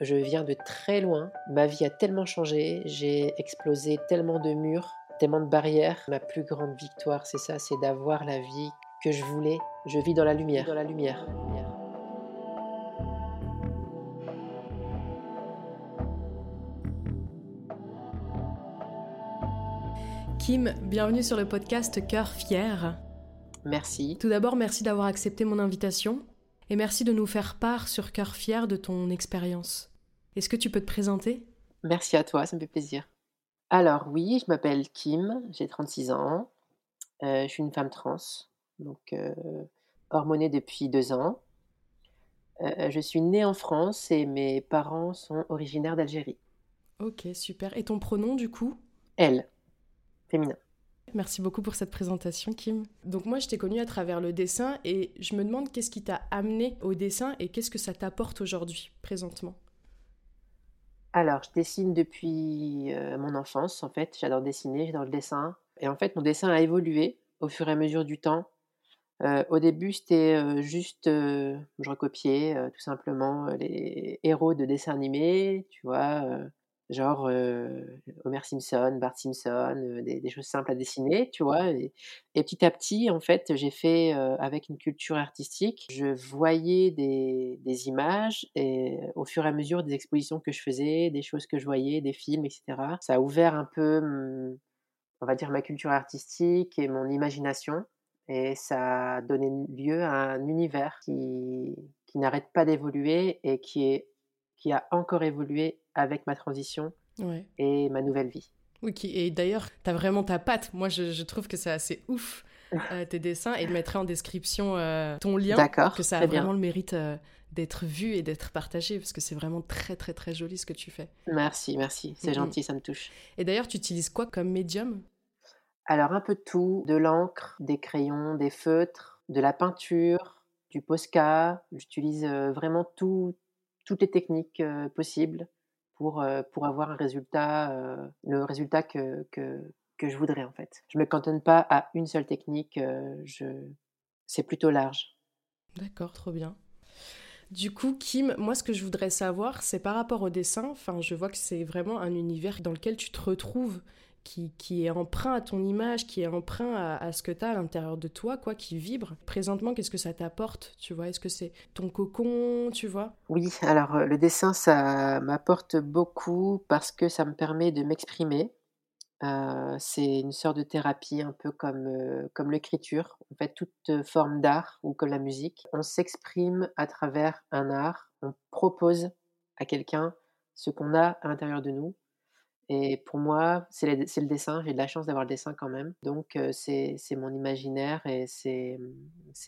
Je viens de très loin. Ma vie a tellement changé. J'ai explosé tellement de murs, tellement de barrières. Ma plus grande victoire, c'est ça, c'est d'avoir la vie que je voulais. Je vis dans la lumière. Dans la lumière. Kim, bienvenue sur le podcast Cœur fier. Merci. Tout d'abord, merci d'avoir accepté mon invitation et merci de nous faire part sur Cœur fier de ton expérience. Est-ce que tu peux te présenter? Merci à toi, ça me fait plaisir. Alors oui, je m'appelle Kim, j'ai 36 ans, euh, je suis une femme trans, donc euh, hormonée depuis deux ans. Euh, je suis née en France et mes parents sont originaires d'Algérie. Ok, super. Et ton pronom du coup? Elle, féminin. Merci beaucoup pour cette présentation, Kim. Donc moi, je t'ai connue à travers le dessin et je me demande qu'est-ce qui t'a amené au dessin et qu'est-ce que ça t'apporte aujourd'hui, présentement? Alors, je dessine depuis euh, mon enfance, en fait. J'adore dessiner, j'adore le dessin. Et en fait, mon dessin a évolué au fur et à mesure du temps. Euh, au début, c'était euh, juste, je recopiais tout simplement les héros de dessins animés, tu vois, genre Homer Simpson, Bart Simpson, des, choses simples à dessiner, tu vois. Et, petit à petit, en fait, j'ai fait avec une culture artistique, je voyais des, images et au fur et à mesure des expositions que je faisais, des choses que je voyais, des films, etc. Ça a ouvert un peu, on va dire, ma culture artistique et mon imagination. Et ça a donné lieu à un univers qui n'arrête pas d'évoluer et qui est qui a encore évolué avec ma transition et ma nouvelle vie. Oui, et d'ailleurs, tu as vraiment ta patte. Moi, je, trouve que c'est assez ouf, euh, tes dessins, et je mettrai en description euh, ton lien, que ça a vraiment le mérite euh, d'être vu et d'être partagé, parce que c'est vraiment très, très, très joli ce que tu fais. Merci, merci. C'est gentil, ça me touche. Et d'ailleurs, tu utilises quoi comme médium? Alors, un peu de tout. De l'encre, des crayons, des feutres, de la peinture, du Posca. J'utilise vraiment tout, toutes les techniques possibles pour, pour avoir un résultat, le résultat que, que, que, je voudrais en fait. Je me cantonne pas à une seule technique, je... c'est plutôt large. D'accord, trop bien. Du coup, Kim, moi, ce que je voudrais savoir, c'est par rapport au dessin. Enfin, je vois que c'est vraiment un univers dans lequel tu te retrouves qui, est emprunt à ton image, qui est emprunt à, ce que tu as à l'intérieur de toi, quoi, qui vibre. Présentement, qu'est-ce que ça t'apporte, tu vois? Est-ce que c'est ton cocon, tu vois? Oui, alors euh, le dessin, ça m'apporte beaucoup parce que ça me permet de m'exprimer. Euh, c'est une sorte de thérapie, un peu comme, euh, comme l'écriture, en fait, toute forme d'art ou comme la musique. On s'exprime à travers un art, on propose à quelqu'un ce qu'on a à l'intérieur de nous et pour moi, c'est le dessin. J'ai de la chance d'avoir le dessin quand même. Donc, c'est mon imaginaire et c'est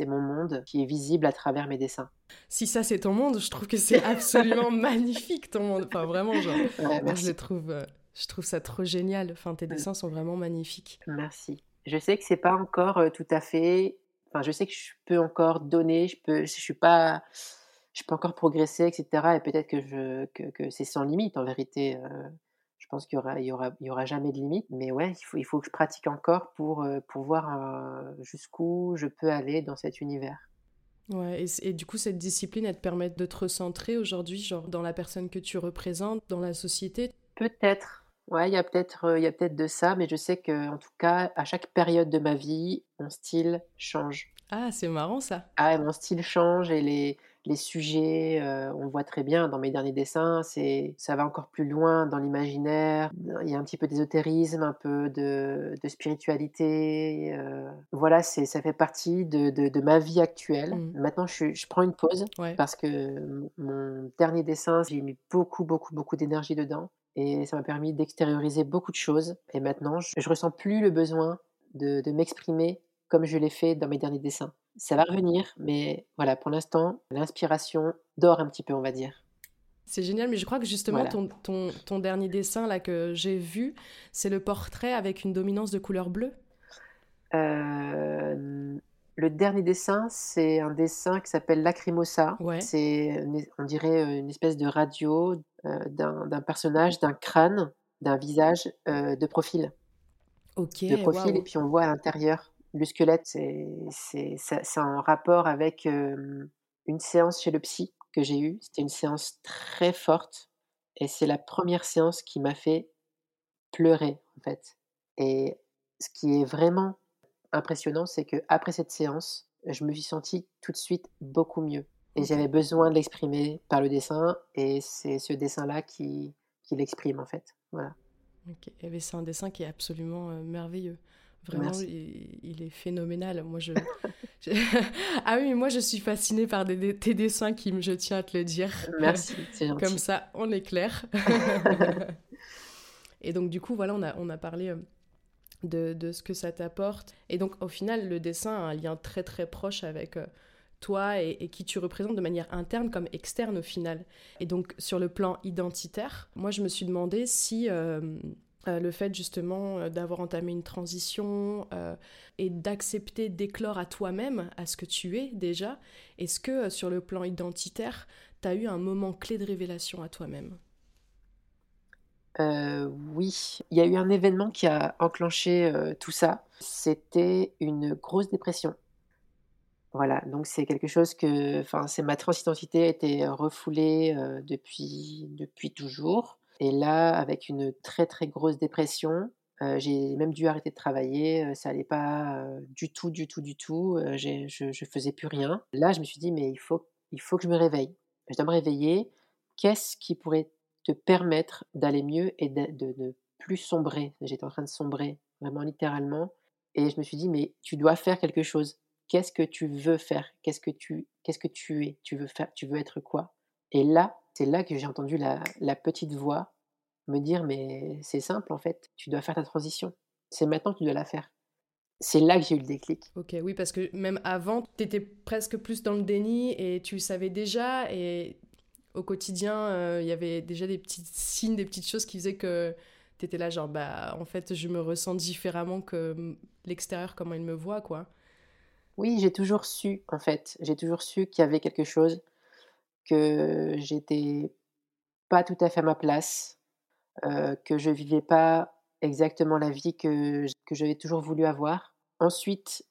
mon monde qui est visible à travers mes dessins. Si ça, c'est ton monde, je trouve que c'est absolument magnifique, ton monde. Enfin, vraiment, genre, je, trouve, je trouve ça trop génial. Enfin, tes dessins sont vraiment magnifiques. Merci. Je sais que c'est pas encore tout à fait... Enfin, je sais que je peux encore donner, je peux... Je suis pas... Je peux encore progresser, etc. Et peut-être que, je, que, que c'est sans limite, en vérité je pense qu'il y aura, il y aura, il y aura jamais de limite. Mais ouais, il faut, il faut que je pratique encore pour, euh, pour voir euh, jusqu'où je peux aller dans cet univers. Ouais, et, du coup, cette discipline, elle te permet de te recentrer aujourd'hui, genre dans la personne que tu représentes, dans la société? Peut-être. Ouais, il y a peut-être, euh, il y a peut-être de ça, mais je sais que, en tout cas, à chaque période de ma vie, mon style change. Ah, c'est marrant ça. Ah, mon style change et les, les sujets, euh, on voit très bien dans mes derniers dessins, c'est ça va encore plus loin dans l'imaginaire. Il y a un petit peu d'ésotérisme, un peu de, spiritualité. Euh, voilà, c'est ça fait partie de, ma vie actuelle. Mmh. Maintenant, je, prends une pause parce que mon dernier dessin, j'ai mis beaucoup, beaucoup, beaucoup d'énergie dedans et ça m'a permis d'extérioriser beaucoup de choses. Et maintenant, je, je ressens plus le besoin de m'exprimer comme je l'ai fait dans mes derniers dessins. Ça va revenir, mais voilà, pour l'instant, l'inspiration dort un petit peu, on va dire. C'est génial, mais je crois que justement, ton, ton, ton, dernier dessin là que j'ai vu, c'est le portrait avec une dominance de couleur bleue. Euh, le dernier dessin, c'est un dessin qui s'appelle Lacrimosa. C'est, on dirait, une espèce de radio euh, d'un personnage, d'un crâne, d'un visage euh, de profil. Ok. De profil, et puis on voit à l'intérieur le squelette, c'est en rapport avec une séance chez le psy que j'ai eue. C'était une séance très forte et c'est la première séance qui m'a fait pleurer, en fait et ce qui est vraiment impressionnant, c'est qu'après cette séance, je me suis sentie tout de suite beaucoup mieux et j'avais besoin de l'exprimer par le dessin et c'est ce dessin-là qui qui l'exprime, en fait. Voilà. Et beh, c'est un dessin qui est absolument, merveilleux. Vraiment, il il est phénoménal. Moi, je je ah oui, moi, je suis fascinée par des des tes dessins, Kim, je tiens à te le dire. Merci, gentil. Comme ça, on est clair. Et donc du coup, voilà, on a on a parlé, heu, de de ce que ça t'apporte et donc au final, le dessin a un lien très, très proche avec, heu, toi et et qui tu représentes de manière interne comme externe, au final. Et donc sur le plan identitaire, moi, je me suis demandé si, hem, heu, le fait justement, heu, d'avoir entamé une transition, heu et d'accepter d'éclore à toi-même, à ce que tu es déjà, est-ce que, sur le plan identitaire, tu as eu un moment clé de révélation à toi-même? Oui, il y a eu un événement qui a enclenché, tout ça. C'était une grosse dépression. Voilà, donc c'est quelque chose que enfin, c'est ma transidentité a été refoulée, depuis depuis toujours et là, avec une très, très grosse dépression, j'ai même dû arrêter de travailler, ça allait pas, du tout, du tout, du tout, je faisais plus rien. Là, je me suis dit: «Mais il faut il faut que je me réveille. Je dois me réveiller. Qu'est-ce qui pourrait te permettre d'aller mieux et de de ne plus sombrer?» J'étais en train de sombrer, vraiment littéralement et je me suis dit: «Mais tu dois faire quelque chose. Qu'est-ce que tu veux faire? Qu'est-ce que tu qu'est-ce que tu es? Tu veux faire tu veux être quoi?» et là, c'est là que j'ai entendu la la petite voix me dire: «Mais c'est simple, en fait, tu dois faire ta transition. C'est maintenant que tu dois la faire». C'est là que j'ai eu le déclic. OK, oui, parce que même avant, tu étais presque plus dans le déni et tu savais déjà et au quotidien, heu, il y avait déjà des petits signes, des petites choses qui faisaient que tu étais là genre: «Bah, en fait, je me ressens différemment que, l'extérieur, comment il me voit, quoi». Oui, j'ai toujours su, en fait. J'ai toujours su qu'il y avait quelque chose, que j'étais pas tout à fait à ma place, que je vivais pas exactement la vie que que j'avais toujours voulu avoir. Ensuite,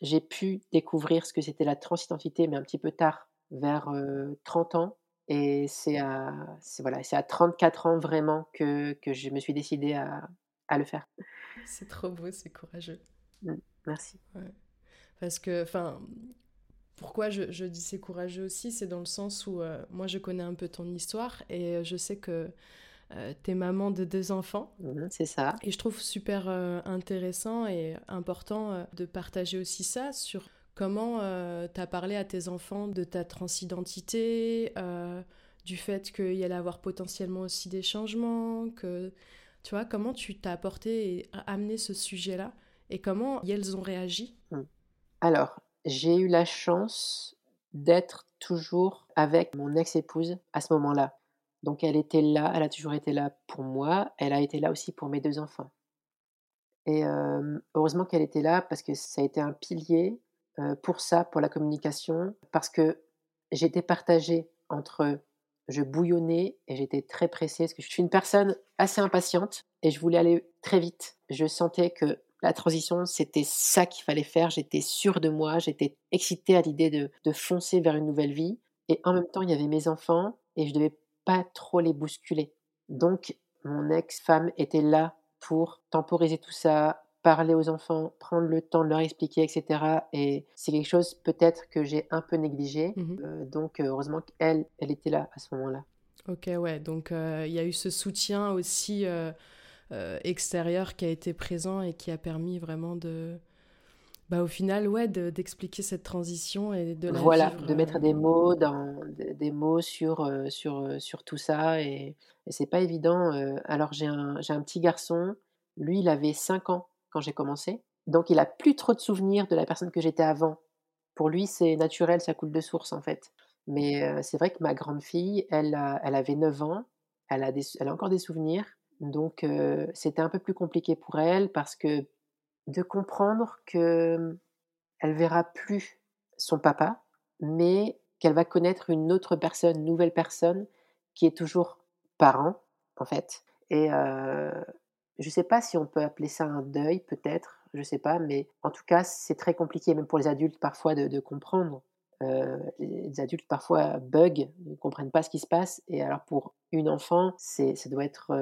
j'ai pu découvrir ce que c'était la transidentité, mais un petit peu tard, vers, heu, 30 ans et c'est à voilà, à 34 ans vraiment que que je me suis décidée à à le faire. C'est trop beau, c'est courageux. Mmh, merci. Ouais. Parce que enfin, pourquoi je je dis: «C'est courageux» aussi? C'est dans le sens où, heu, moi, je connais un peu ton histoire et heu, je sais que, heu, tu es maman de 2 enfants Mmh mh, c'est ça. et je trouve super, heu, intéressant et important, de partager aussi ça sur comment, heu, tu as parlé à tes enfants de ta transidentité, du fait qu'il y allait avoir potentiellement aussi des changements, que tu vois? Comment tu tu as apporté et amené ce sujet-là et comment elles ont réagi? Mmh. Alors, j'ai eu la chance d'être toujours avec mon ex-épouse à ce moment-là. Donc elle était là, elle a toujours été là pour moi, elle a été là aussi pour mes 2 enfants et heureusement qu'elle était là parce que ça a été un pilier, pour ça, pour la communication. Parce que j'étais partagée entre je bouillonnais et j'étais très pressée parce que je suis une personne assez impatiente et je voulais aller très vite. Je sentais que la transition, c'était ça qu'il fallait faire. J'étais sûre de moi, j'étais excitée à l'idée de de foncer vers une nouvelle vie et en même temps, il y avait mes enfants et je devais pas trop les bousculer. Donc mon ex-femme était là pour temporiser tout ça, parler aux enfants, prendre le temps de leur expliquer et cetera et c'est quelque chose peut-être que j'ai un peu négligé, Mmh mh. heu, donc heureusement qu'elle, elle était là à ce moment-là. OK, ouais, donc heu, il y a eu ce soutien aussi, extérieur qui a été présent et qui a permis vraiment de bah, au final, ouais, de d'expliquer cette transition et de la Voilà, vivre, de mettre heu des mots dans des mots sur, heu, sur, sur tout ça et et c'est pas évident, alors j'ai un j'ai un petit garçon, lui, il avait 5 ans quand j'ai commencé, donc il a plus trop de souvenirs de la personne que j'étais avant. Pour lui, c'est naturel, ça coule de source, en fait. Mais c'est vrai que ma grande fille, elle a elle avait 9 ans, elle a des elle a encore des souvenirs, donc c'était un peu plus compliqué pour elle parce que de comprendre que, elle verra plus son papa, mais qu'elle va connaître une autre personne, nouvelle personne qui est toujours parent, en fait et je sais pas si on peut appeler ça un deuil peut-être, je sais pas, mais en tout cas, c'est très compliqué même pour les adultes parfois de comprendre. Les adultes parfois bug, ne comprennent pas ce qui se passe. Et alors pour une enfant, c'est ça doit être,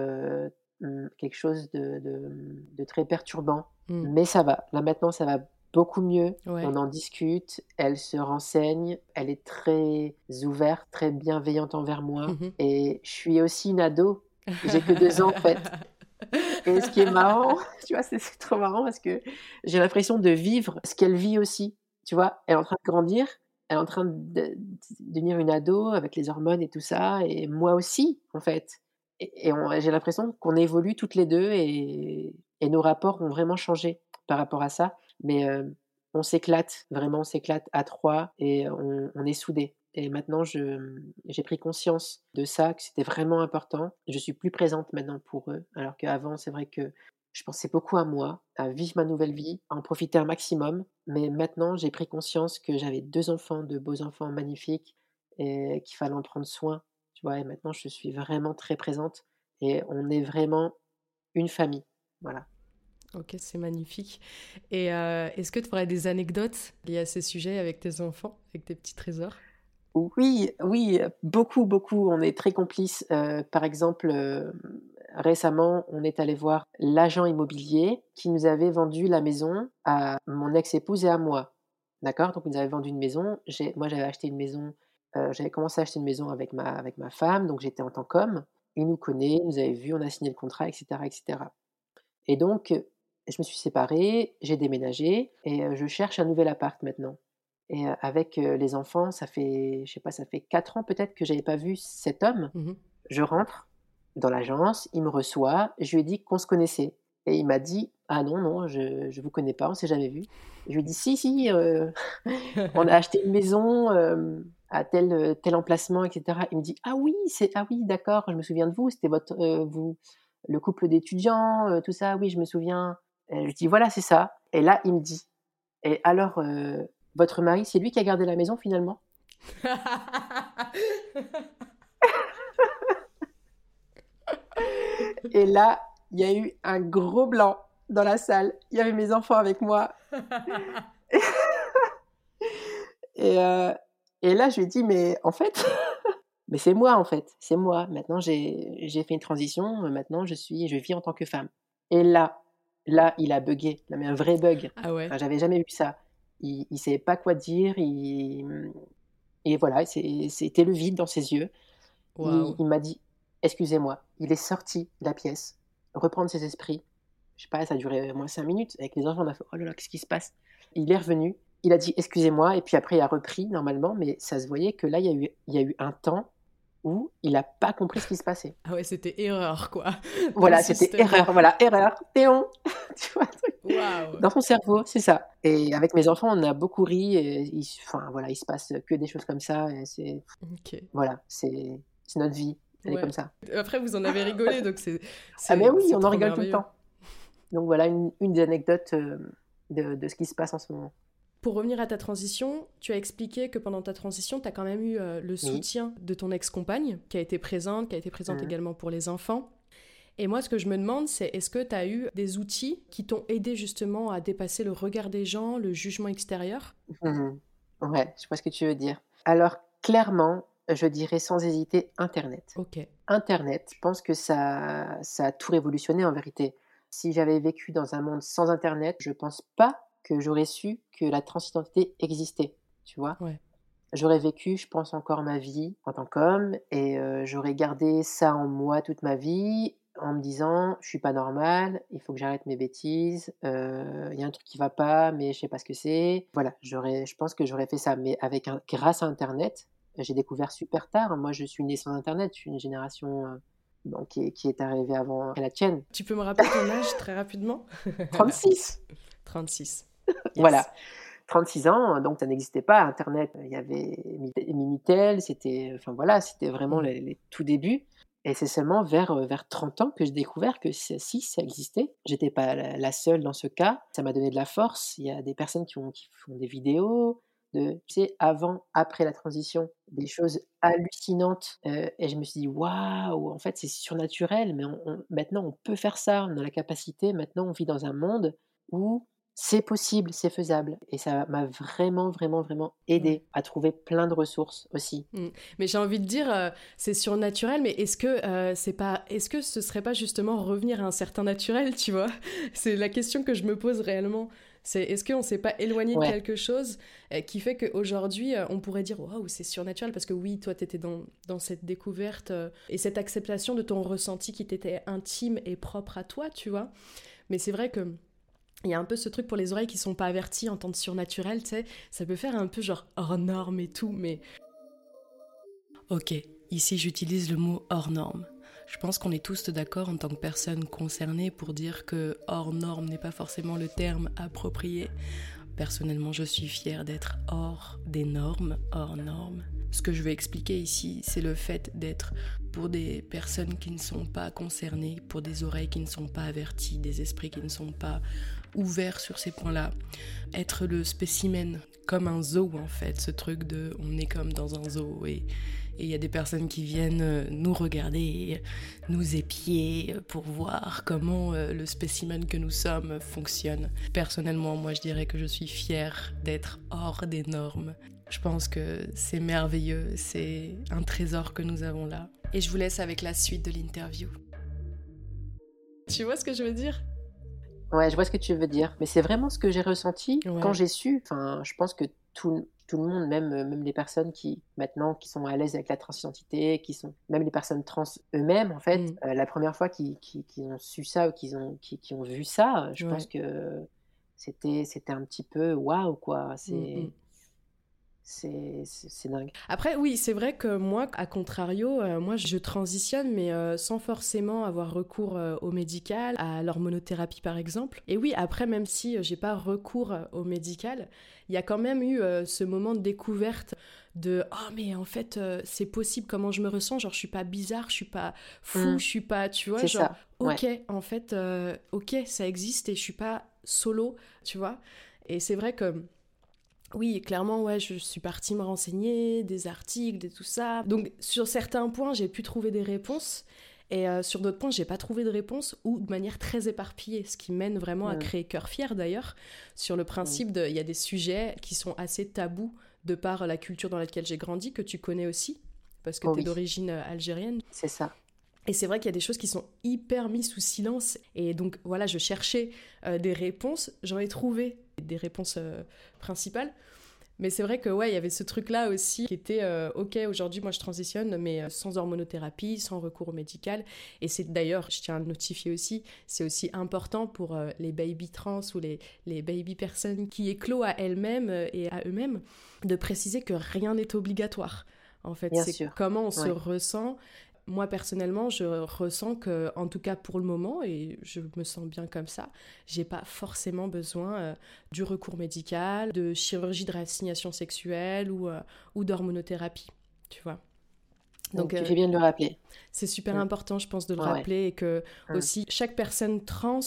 mmh, quelque chose de de très perturbant. Mmh. Mais ça va, là maintenant ça va beaucoup mieux, Ouais. on en discute, elle se renseigne, elle est très ouverte, très bienveillante envers moi. Mmh et je suis aussi une ado, j'ai que 2 ans en fait. Et ce qui est marrant, tu vois, c'est c'est trop marrant parce que j'ai l'impression de vivre ce qu'elle vit aussi, tu vois? Elle est en train de grandir, elle est en train de de devenir une ado avec les hormones et tout ça et moi aussi, en fait et j'ai l'impression qu'on évolue toutes les 2 et et nos rapports ont vraiment changé par rapport à ça. Mais, heu, on s'éclate, vraiment on s'éclate à 3 et on on est soudés et maintenant j'ai pris conscience de ça, que c'était vraiment important. Je suis plus présente maintenant pour eux, alors qu'avant c'est vrai que je pensais beaucoup à moi, à vivre ma nouvelle vie, à en profiter un maximum. Mais maintenant j'ai pris conscience que j'avais 2 enfants, de beaux enfants magnifiques et qu'il fallait en prendre soin, tu vois? Et maintenant je suis vraiment très présente et on est vraiment une famille, voilà. OK, c'est magnifique et heu, est-ce que tu aurais des anecdotes liées à ces sujets avec tes enfants, avec tes petits trésors? Oui, oui, beaucoup, beaucoup, on est très complices. Heu, par exemple, hem, récemment, on est allé voir l'agent immobilier qui nous avait vendu la maison à mon ex-épouse et à moi. D'accord? Donc il nous avait vendu une maison. Moi, j'avais acheté une maison, heu, j'avais commencé à acheter une maison avec ma avec ma femme, donc j'étais en tant qu'homme. Il nous connaît, il nous avait vus, on a signé le contrat et cetera et donc, je me suis séparée, j'ai déménagé et heu, je cherche un nouvel appart maintenant. Et heu, avec, les enfants, ça fait, je sais pas, ça fait 4 ans peut-être que j'avais pas vu cet homme. Mmh Je rentre dans l'agence, il me reçoit, je lui ai dit qu'on se connaissait et il m'a dit: «Ah non, non, je je vous connais pas, on s'est jamais vu. Je lui ai dit: «Si, si, heu, on a acheté une maison, hem, à tel, tel emplacement et cetera». Il me dit: «Ah oui, c'est ah oui, d'accord, je me souviens de vous, c'était votre, heu, vous le couple d'étudiants, tout ça, oui, je me souviens». Je lui dis: «Voilà, c'est ça» et là, il me dit: «Et alors, votre mari, c'est lui qui a gardé la maison finalement?» et là, il y a eu un gros blanc dans la salle. Il y avait mes enfants avec moi et heu et là, je lui ai dit: «Mais en fait, mais c'est moi, en fait, c'est moi. Maintenant, j'ai fait une transition, maintenant je suis je vis en tant que femme» et là, là, il a buggé, il a mis un vrai bug. Ah ouais? Enfin, j'avais jamais vu ça. Il il savait pas quoi dire, il, et voilà, c'était le vide dans ses yeux. Il m'a dit: «Excusez-moi». Il est sorti de la pièce, reprendre ses esprits. Je sais pas, ça a duré au moins 5 minutes. Avec les enfants, on a fait: «Oh là là, qu'est-ce qui se passe?» il est revenu, il a dit: «Excusez-moi» et puis après il a repris normalement, mais ça se voyait que là, il y a eu il y a eu un temps où il a pas compris ce qui se passait. Ah ouais, c'était erreur quoi, Voilà, c'était erreur, voilà, erreur, Théon, tu vois? Waouh! Dans son cerveau, c'est ça et avec mes enfants, on a beaucoup ri et il enfin voilà, il se passe que des choses comme ça et c'est voilà, c'est c'est notre vie, elle est comme ça. Après vous en avez rigolé donc c'est Ah mais oui, on en rigole tout le temps. Donc voilà une une des anecdotes, hem, de de ce qui se passe en ce moment. Pour revenir à ta transition, tu as expliqué que pendant ta transition, tu as quand même eu euh, le Oui. soutien de ton ex-compagne, qui a été présente, qui a été présente Mmh. également pour les enfants. Et moi, ce que je me demande, c'est est-ce que tu as eu des outils qui t'ont aidé justement à dépasser le regard des gens, le jugement extérieur? Mmh Ouais, je vois ce que tu veux dire. Alors clairement, je dirais sans hésiter internet. Internet, je pense que ça ça a tout révolutionné en vérité. Si j'avais vécu dans un monde sans internet, je pense pas que j'aurais su que la transidentité existait, tu vois? Ouais. J'aurais vécu, je pense, encore ma vie en tant qu'homme et heu, j'aurais gardé ça en moi toute ma vie en me disant: «Je suis pas normal, il faut que j'arrête mes bêtises, heu, il y a un truc qui va pas, mais je sais pas ce que c'est». Voilà, j'aurais je pense que j'aurais fait ça, mais avec un grâce à internet, j'ai découvert super tard. Moi, je suis née sans internet, je suis une génération, bon, qui est qui est arrivée avant la tienne. Tu peux me rappeler ton âge très rapidement? 36! 36. Voilà, 36 ans, donc ça n'existait pas internet. Il y avait Mini Minitel, c'était enfin voilà, c'était vraiment Mmh. les les tout débuts et c'est seulement vers, heu, vers 30 ans que j'ai découvert que si, ça existait. J'étais pas la la seule dans ce cas. Ça m'a donné de la force. Il y a des personnes qui ont qui font des vidéos de tu sais, avant, après la transition, des choses hallucinantes, heu et je me suis dit: «Waouh! En fait, c'est surnaturel, mais on on maintenant on peut faire ça. On a la capacité. Maintenant, on vit dans un monde où c'est possible, c'est faisable. Et ça m'a vraiment, vraiment, vraiment aidé à trouver plein de ressources aussi. Mmh. Mais j'ai envie de dire, euh, c'est surnaturel, mais est-ce que euh, c'est pas, est-ce que ce serait pas justement revenir à un certain naturel, tu vois? C'est la question que je me pose réellement. C'est est-ce qu'on s'est pas éloigné de quelque chose euh, qui fait qu'aujourd'hui, on pourrait dire waouh, c'est surnaturel parce que oui, toi, tu étais dans, dans, cette découverte et cette acceptation de ton ressenti qui t'était intime et propre à toi, tu vois. Mais c'est vrai que il y a un peu ce truc pour les oreilles qui sont pas averties en tant que surnaturel, tu sais, ça peut faire un peu genre hors norme et tout, mais... Ok, ici j'utilise le mot hors norme. Je pense qu'on est tous d'accord en tant que personnes concernées pour dire que hors norme n'est pas forcément le terme approprié. Personnellement, je suis fière d'être hors des normes, hors normes. Ce que je vais expliquer ici, c'est le fait d'être pour des personnes qui ne sont pas concernées, pour des oreilles qui ne sont pas averties, des esprits qui ne sont pas ouvert sur ces points-là. Être le spécimen, comme un zoo en fait, ce truc de on est comme dans un zoo et il y a des personnes qui viennent euh, nous regarder, nous épier pour voir comment euh, le spécimen que nous sommes fonctionne. Personnellement, moi je dirais que je suis fière d'être hors des normes. Je pense que c'est merveilleux, c'est un trésor que nous avons là. Et je vous laisse avec la suite de l'interview. Tu vois ce que je veux dire? Ouais, je vois ce que tu veux dire. Mais c'est vraiment ce que j'ai ressenti quand j'ai su. Enfin, je pense que tout, tout le monde, même, même les personnes qui maintenant qui sont à l'aise avec la transidentité, qui sont même les personnes trans eux-mêmes, en fait, mm. euh, la première fois qu'ils ont su ça ou qu'ils ont, qui, ont vu ça, je pense que c'était c'était un petit peu waouh quoi. C'est mm, mm c'est dingue. Après, oui, c'est vrai que moi, à contrario, euh, moi, je transitionne, mais euh, sans forcément avoir recours euh, au médical, à l'hormonothérapie par exemple. Et oui, après, même si j'ai pas recours au médical, il y a quand même eu ce moment de découverte de oh mais en fait c'est possible comment je me ressens? Genre je suis pas bizarre je suis pas fou mmh. je suis pas tu vois genre ça. ok en fait ok ça existe et je suis pas solo tu vois et c'est vrai que oui, clairement, ouais, je suis partie me renseigner, des articles, et tout ça. Donc, sur certains points, j'ai pu trouver des réponses. Et euh, sur d'autres points, j'ai pas trouvé de réponse ou de manière très éparpillée, ce qui mène vraiment à créer cœur fier d'ailleurs, sur le principe de. Il y a des sujets qui sont assez tabous de par la culture dans laquelle j'ai grandi, que tu connais aussi, parce que oh tu es d'origine euh, algérienne. C'est ça. Et c'est vrai qu'il y a des choses qui sont hyper mises sous silence. Et donc voilà, je cherchais euh, des réponses, j'en ai trouvé des réponses euh, principales. Mais c'est vrai que ouais, il y avait ce truc-là aussi qui était euh, ok. Aujourd'hui, moi, je transitionne, mais sans hormonothérapie, sans recours médical. Et c'est d'ailleurs, je tiens à le notifier aussi, c'est aussi important pour les baby trans ou les, les baby personnes qui éclosent à elles-mêmes et à eux-mêmes de préciser que rien n'est obligatoire. En fait, c'est comment on se ressent moi personnellement, je ressens que, en tout cas pour le moment, et je me sens bien comme ça, j'ai pas forcément besoin euh, du recours médical, de chirurgie de réassignation sexuelle ou, euh, ou d'hormonothérapie, tu vois. Donc, tu euh, fais bien de le rappeler. C'est super important, je pense, de le rappeler et que aussi chaque personne trans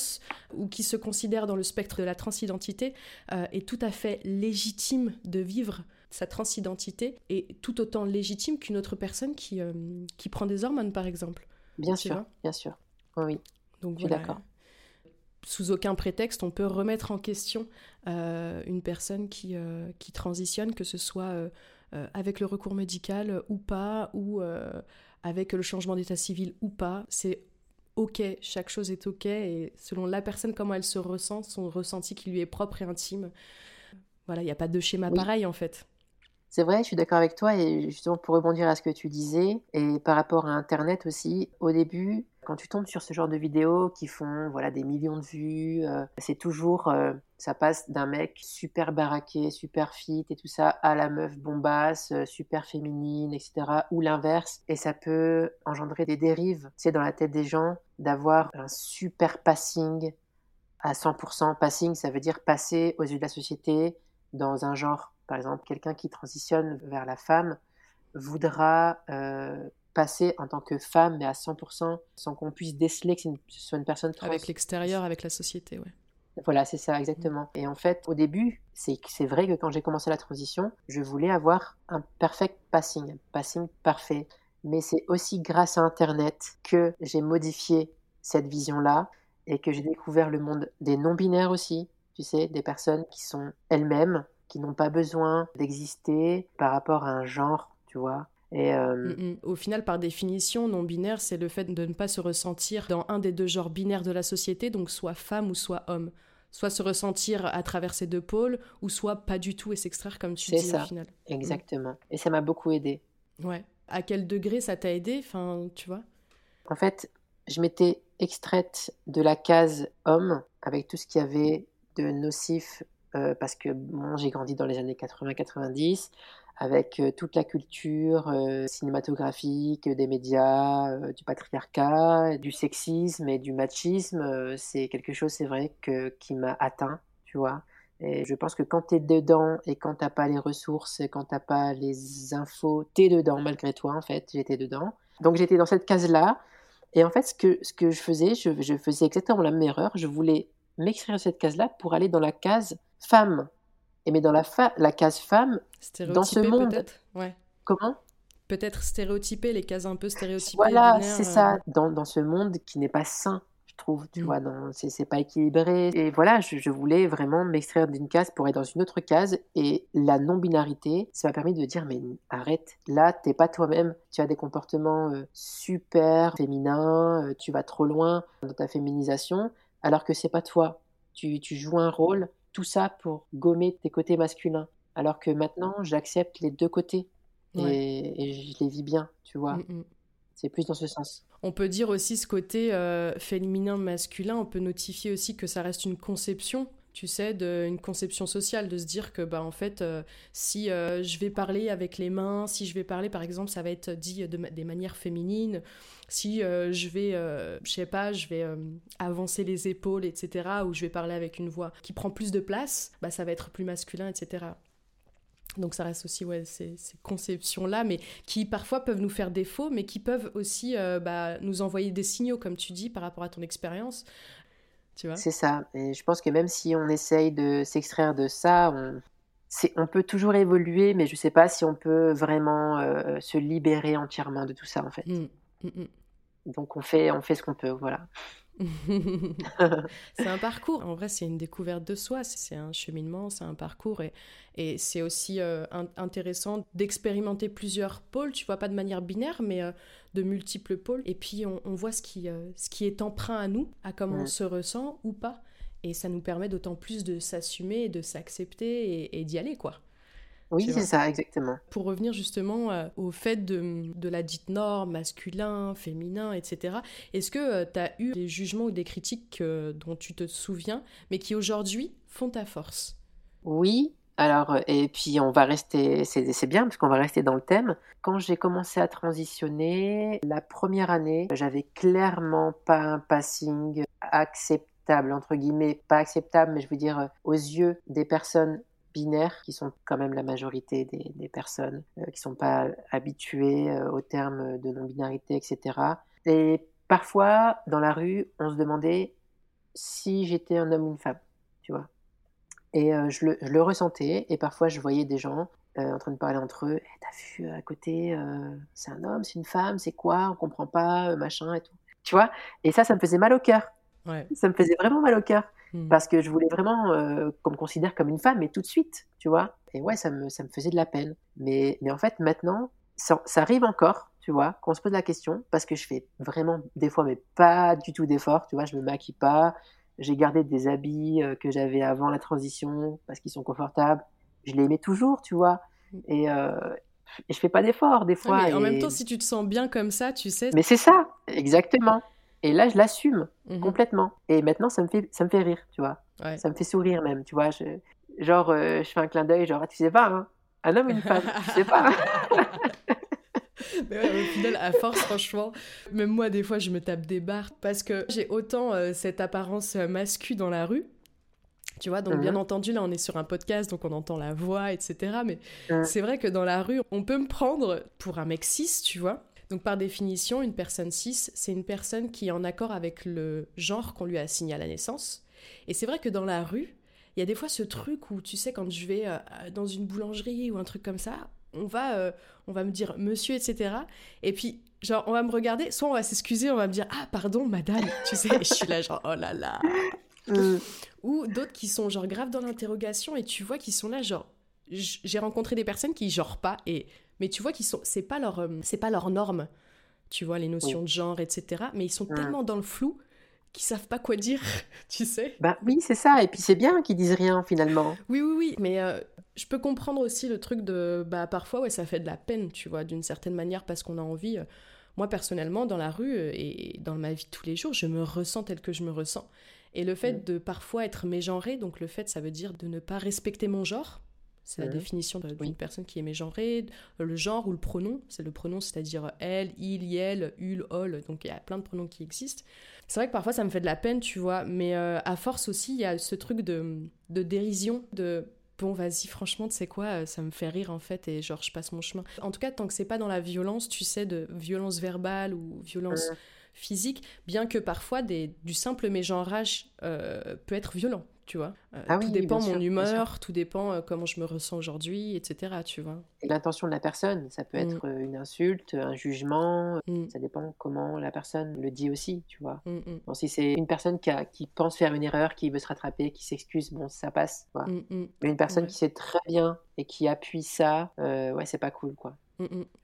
ou qui se considère dans le spectre de la transidentité est tout à fait légitime de vivre sa transidentité est tout autant légitime qu'une autre personne qui, euh, qui prend des hormones, par exemple. Bien sûr, bien sûr. Oui, Donc, je suis d'accord. Sous aucun prétexte, on peut remettre en question euh, une personne qui, euh, qui transitionne, que ce soit avec le recours médical ou pas, ou avec le changement d'état civil ou pas. C'est ok, chaque chose est ok, et selon la personne, comment elle se ressent, son ressenti qui lui est propre et intime. Voilà, il n'y a pas de schéma pareil en fait. C'est vrai, je suis d'accord avec toi et justement pour rebondir à ce que tu disais et par rapport à Internet aussi, au début, quand tu tombes sur ce genre de vidéos qui font voilà des millions de vues, euh, c'est toujours euh, ça passe d'un mec super baraqué, super fit et tout ça à la meuf bombasse, euh, super féminine, etc. ou l'inverse et ça peut engendrer des dérives, c'est dans la tête des gens d'avoir un super passing à 100%. Passing, ça veut dire passer aux yeux de la société dans un genre par exemple, quelqu'un qui transitionne vers la femme voudra euh, passer en tant que femme, mais à 100%, sans qu'on puisse déceler que ce soit une personne trans. Avec l'extérieur, avec la société, ouais. Voilà, c'est ça, exactement. Et en fait, au début, c'est vrai que quand j'ai commencé la transition, je voulais avoir un perfect passing, un passing parfait. Mais c'est aussi grâce à Internet que j'ai modifié cette vision-là et que j'ai découvert le monde des non-binaires aussi, tu sais, des personnes qui sont elles-mêmes, qui n'ont pas besoin d'exister par rapport à un genre, tu vois. Et euh, mm, mm. Au final, par définition, non-binaire, c'est le fait de ne pas se ressentir dans un des deux genres binaires de la société, donc soit femme ou soit homme. Soit se ressentir à travers ces deux pôles, ou soit pas du tout et s'extraire comme tu dis ça. au final. Exactement. Et ça m'a beaucoup aidé. Ouais. À quel degré ça t'a aidé Enfin, tu vois? En fait, je m'étais extraite de la case homme avec tout ce qu'il y avait de nocif euh, parce que bon, j'ai grandi dans les années 80-90 avec euh, toute la culture euh, cinématographique, des médias, du patriarcat, du sexisme et du machisme. c'est quelque chose, c'est vrai, que, qui m'a atteint, tu vois. Et je pense que quand tu es dedans et quand t'as pas les ressources, quand t'as pas les infos, tu es dedans malgré toi, en fait. J'étais dedans. Donc j'étais dans cette case-là. Et en fait, ce que, ce que je faisais, je faisais exactement la même erreur. Je voulais m'extraire de cette case-là pour aller dans la case femme. Et mais dans la, la case femme, dans ce monde. Ouais. Comment? Peut-être stéréotypé, les cases un peu stéréotypées. Voilà, c'est ça. Euh. Dans, dans, ce monde qui n'est pas sain, je trouve, tu mm. vois, c'est pas équilibré. Et voilà, je, je voulais vraiment m'extraire d'une case pour être dans une autre case. Et la non-binarité, ça m'a permis de dire, mais arrête, là, t'es pas toi-même. Tu as des comportements euh, super féminins, euh, tu vas trop loin dans ta féminisation alors que c'est pas toi. Tu, tu, joues un rôle, tout ça pour gommer tes côtés masculins. Alors que maintenant, j'accepte les deux côtés et, je les vis bien, tu vois. Mm, mm. C'est plus dans ce sens. On peut dire aussi ce côté euh, féminin-masculin, on peut notifier aussi que ça reste une conception tu sais, d'une conception sociale, de se dire que, bah, en fait, euh, si euh, je vais parler avec les mains, si je vais parler, par exemple, ça va être dit de, des manières féminines, si euh, je vais, je sais pas, je vais avancer les épaules, etc., ou je vais parler avec une voix qui prend plus de place, bah, ça va être plus masculin, etc. Donc ça reste aussi ouais, ces, ces conceptions-là, mais qui parfois peuvent nous faire défaut, mais qui peuvent aussi bah, nous envoyer des signaux, comme tu dis, par rapport à ton expérience. C'est ça. Et je pense que même si on essaye de s'extraire de ça, on, on peut toujours évoluer, mais je ne sais pas si on peut vraiment euh, se libérer entièrement de tout ça, en fait. Mmh. Mmh, mmh. Donc on fait, on fait ce qu'on peut, voilà. c'est un parcours. En vrai, c'est une découverte de soi. C'est un cheminement, c'est un parcours. Et, et c'est aussi euh, intéressant d'expérimenter plusieurs pôles, tu vois, pas de manière binaire, mais euh, de multiples pôles. Et puis, on, voit ce qui, euh, ce qui est emprunt à nous, à comment on se ressent ou pas. Et ça nous permet d'autant plus de s'assumer, de s'accepter et d'y aller, quoi. Oui, c'est ça, exactement. Pour revenir justement euh, au fait de, de, la dite norme, masculin, féminin, etc., est-ce que euh, tu as eu des jugements ou des critiques euh, dont tu te souviens, mais qui aujourd'hui font ta force? Oui, alors, et puis on va rester, c'est bien parce qu'on va rester dans le thème. Quand j'ai commencé à transitionner, la première année, j'avais clairement pas un passing acceptable, entre guillemets, pas acceptable, mais je veux dire, aux yeux des personnes binaires, qui sont quand même la majorité des, personnes, euh, qui ne sont pas habituées euh, au terme de non-binarité, etc. Et parfois, dans la rue, on se demandait si j'étais un homme ou une femme, tu vois. Et euh, je, le, ressentais, et parfois je voyais des gens en train de parler entre eux. Eh, t'as vu à côté, c'est un homme, c'est une femme, c'est quoi? On comprend pas, machin et tout. Tu vois? Et ça, ça me faisait mal au cœur. Ça me faisait vraiment mal au cœur. Hmm. Parce que je voulais vraiment euh, qu'on me considère comme une femme, mais tout de suite, tu vois. Et ouais, ça me, ça me faisait de la peine. Mais, mais en fait, maintenant, ça, arrive encore, tu vois, qu'on se pose la question, parce que je fais vraiment, des fois, mais pas du tout d'efforts, tu vois, je me maquille pas. J'ai gardé des habits euh, que j'avais avant la transition, parce qu'ils sont confortables. Je les mets toujours, tu vois. Hmm. Et, euh, et je fais pas d'efforts, des fois. mais en même temps, si tu te sens bien comme ça, tu sais. Mais c'est ça, exactement. Et là, je l'assume mmh complètement. Et maintenant, ça me fait, ça me fait rire, tu vois. Ça me fait sourire même, tu vois. Je, genre, euh, je fais un clin d'œil, genre, tu sais pas, hein, un homme ou une femme, tu sais pas. Mais ouais, au final, à force, franchement, même moi, des fois, je me tape des barres parce que j'ai autant euh, cette apparence euh, masculine dans la rue. Tu vois, donc bien mmh entendu, là, on est sur un podcast, donc on entend la voix, etc. Mais mmh. c'est vrai que dans la rue, on peut me prendre pour un mec cis, tu vois. Donc par définition, une personne cis, c'est une personne qui est en accord avec le genre qu'on lui a assigné à la naissance. Et c'est vrai que dans la rue, il y a des fois ce truc où tu sais quand je vais euh, dans une boulangerie ou un truc comme ça, on va euh, on va me dire monsieur etc. Et puis genre on va me regarder, soit on va s'excuser, on va me dire ah pardon madame, tu sais, je suis là genre oh là là. Mm. Ou d'autres qui sont genre grave dans l'interrogation et tu vois qu'ils sont là genre j'ai rencontré des personnes qui genre pas et mais tu vois qu'ils sont c'est pas leur euh, c'est pas leur norme. Tu vois les notions de genre etc mais ils sont mm. tellement dans le flou qu'ils savent pas quoi dire tu sais. Bah oui c'est ça. Et puis c'est bien qu'ils disent rien finalement. Oui oui oui. Mais euh, je peux comprendre aussi le truc de bah parfois ouais ça fait de la peine tu vois d'une certaine manière parce qu'on a envie euh, moi personnellement dans la rue et dans ma vie de tous les jours je me ressens tel que je me ressens. Et le fait mm. de parfois être mégenré, donc le fait, ça veut dire de ne pas respecter mon genre. C'est la définition d'une personne qui est mégenrée. Le genre ou le pronom, c'est le pronom, c'est-à-dire elle, il, elle, ul, ol. Donc il y a plein de pronoms qui existent. C'est vrai que parfois ça me fait de la peine, tu vois, mais euh, à force aussi, il y a ce truc de, de dérision, de bon vas-y franchement tu sais quoi euh, ça me fait rire en fait et genre je passe mon chemin en tout cas tant que c'est pas dans la violence tu sais de violence verbale ou violence physique, bien que parfois des, du simple mégenrage euh, peut être violent, tu vois. Euh, ah tout dépend mon humeur, tout dépend euh, comment je me ressens aujourd'hui, etc. Tu vois. L'intention de la personne, ça peut mm. être une insulte, un jugement, mm. ça dépend comment la personne le dit aussi, tu vois. Mm, bon, si c'est une personne qui, a, qui pense faire une erreur, qui veut se rattraper, qui s'excuse, bon, ça passe. Mais une personne qui sait très bien et qui appuie ça, ouais, c'est pas cool, quoi.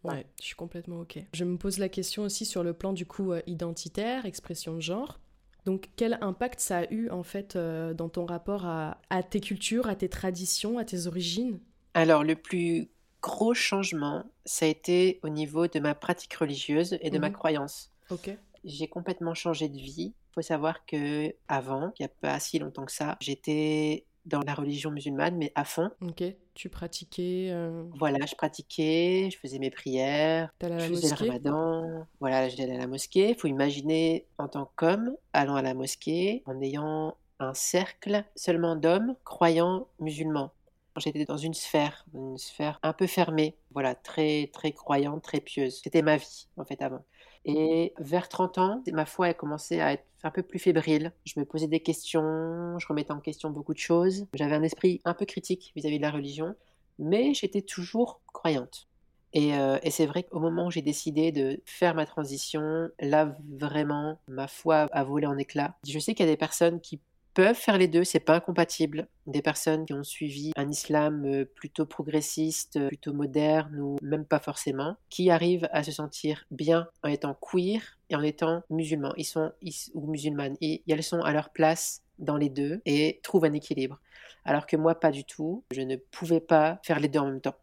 Ouais, je suis complètement ok. Je me pose la question aussi sur le plan du coup euh, identitaire, expression de genre. Donc quel impact ça a eu en fait euh, dans ton rapport à, tes cultures, à tes traditions, à tes origines? Alors le plus gros changement, ça a été au niveau de ma pratique religieuse et de ma mhm. croyance. Ok. J'ai complètement changé de vie. Il faut savoir que avant, il n'y a pas si longtemps que ça, j'étais dans la religion musulmane, mais à fond. Ok, tu pratiquais euh, Voilà, je pratiquais, je faisais mes prières, je faisais le ramadan, voilà, j'allais à la mosquée. Il faut imaginer en tant qu'homme allant à la mosquée en ayant un cercle seulement d'hommes croyants musulmans. J'étais dans une sphère, une sphère un peu fermée, voilà, très très croyante, très pieuse. C'était ma vie en fait avant. Et vers 30 ans, ma foi a commencé à être un peu plus fébrile. Je me posais des questions, je remettais en question beaucoup de choses. J'avais un esprit un peu critique vis-à-vis de la religion, mais j'étais toujours croyante. Et, euh, et c'est vrai qu'au moment où j'ai décidé de faire ma transition, là vraiment, ma foi a volé en éclats. Je sais qu'il y a des personnes qui peuvent faire les deux, c'est pas incompatible. Des personnes qui ont suivi un islam euh, plutôt progressiste, euh, plutôt moderne ou même pas forcément, qui arrivent à se sentir bien en étant queer et en étant musulmans. Ils sont ou musulmanes et elles sont à leur place dans les deux et trouvent un équilibre. Alors que moi, pas du tout. Je ne pouvais pas faire les deux en même temps.